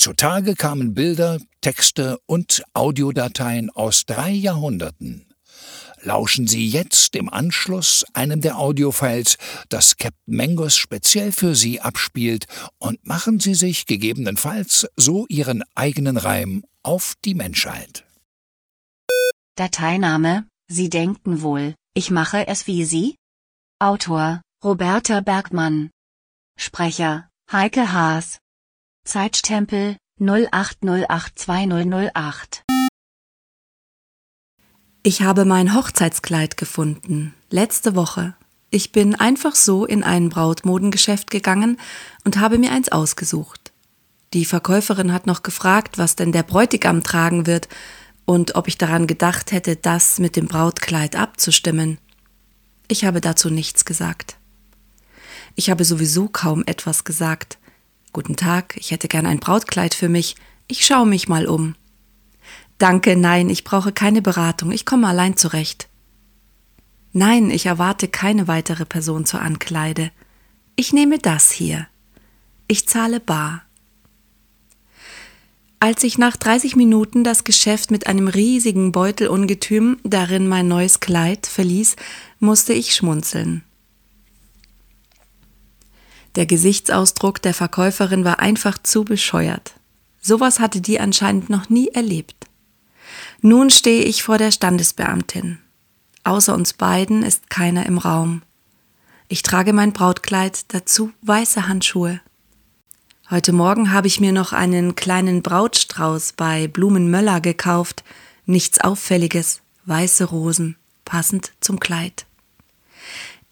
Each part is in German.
Zutage kamen Bilder, Texte und Audiodateien aus drei Jahrhunderten. Lauschen Sie jetzt im Anschluss einem der Audiofiles, das Captain Mangos speziell für Sie abspielt, und machen Sie sich gegebenenfalls so Ihren eigenen Reim auf die Menschheit. Dateiname, Sie denken wohl, ich mache es wie Sie? Autor, Roberta Bergmann. Sprecher, Heike Haas. Zeitstempel, 08082008. Ich habe mein Hochzeitskleid gefunden, letzte Woche. Ich bin einfach so in ein Brautmodengeschäft gegangen und habe mir eins ausgesucht. Die Verkäuferin hat noch gefragt, was denn der Bräutigam tragen wird und ob ich daran gedacht hätte, das mit dem Brautkleid abzustimmen. Ich habe dazu nichts gesagt. Ich habe sowieso kaum etwas gesagt. Guten Tag, ich hätte gern ein Brautkleid für mich. Ich schaue mich mal um. Danke, nein, ich brauche keine Beratung, ich komme allein zurecht. Nein, ich erwarte keine weitere Person zur Ankleide. Ich nehme das hier. Ich zahle bar. Als ich nach 30 Minuten das Geschäft mit einem riesigen Beutelungetüm, darin mein neues Kleid, verließ, musste ich schmunzeln. Der Gesichtsausdruck der Verkäuferin war einfach zu bescheuert. Sowas hatte die anscheinend noch nie erlebt. Nun stehe ich vor der Standesbeamtin. Außer uns beiden ist keiner im Raum. Ich trage mein Brautkleid, dazu weiße Handschuhe. Heute Morgen habe ich mir noch einen kleinen Brautstrauß bei Blumenmöller gekauft, nichts Auffälliges, weiße Rosen, passend zum Kleid.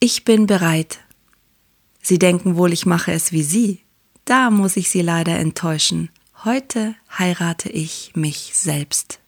Ich bin bereit. Sie denken wohl, ich mache es wie Sie. Da muss ich Sie leider enttäuschen. Heute heirate ich mich selbst.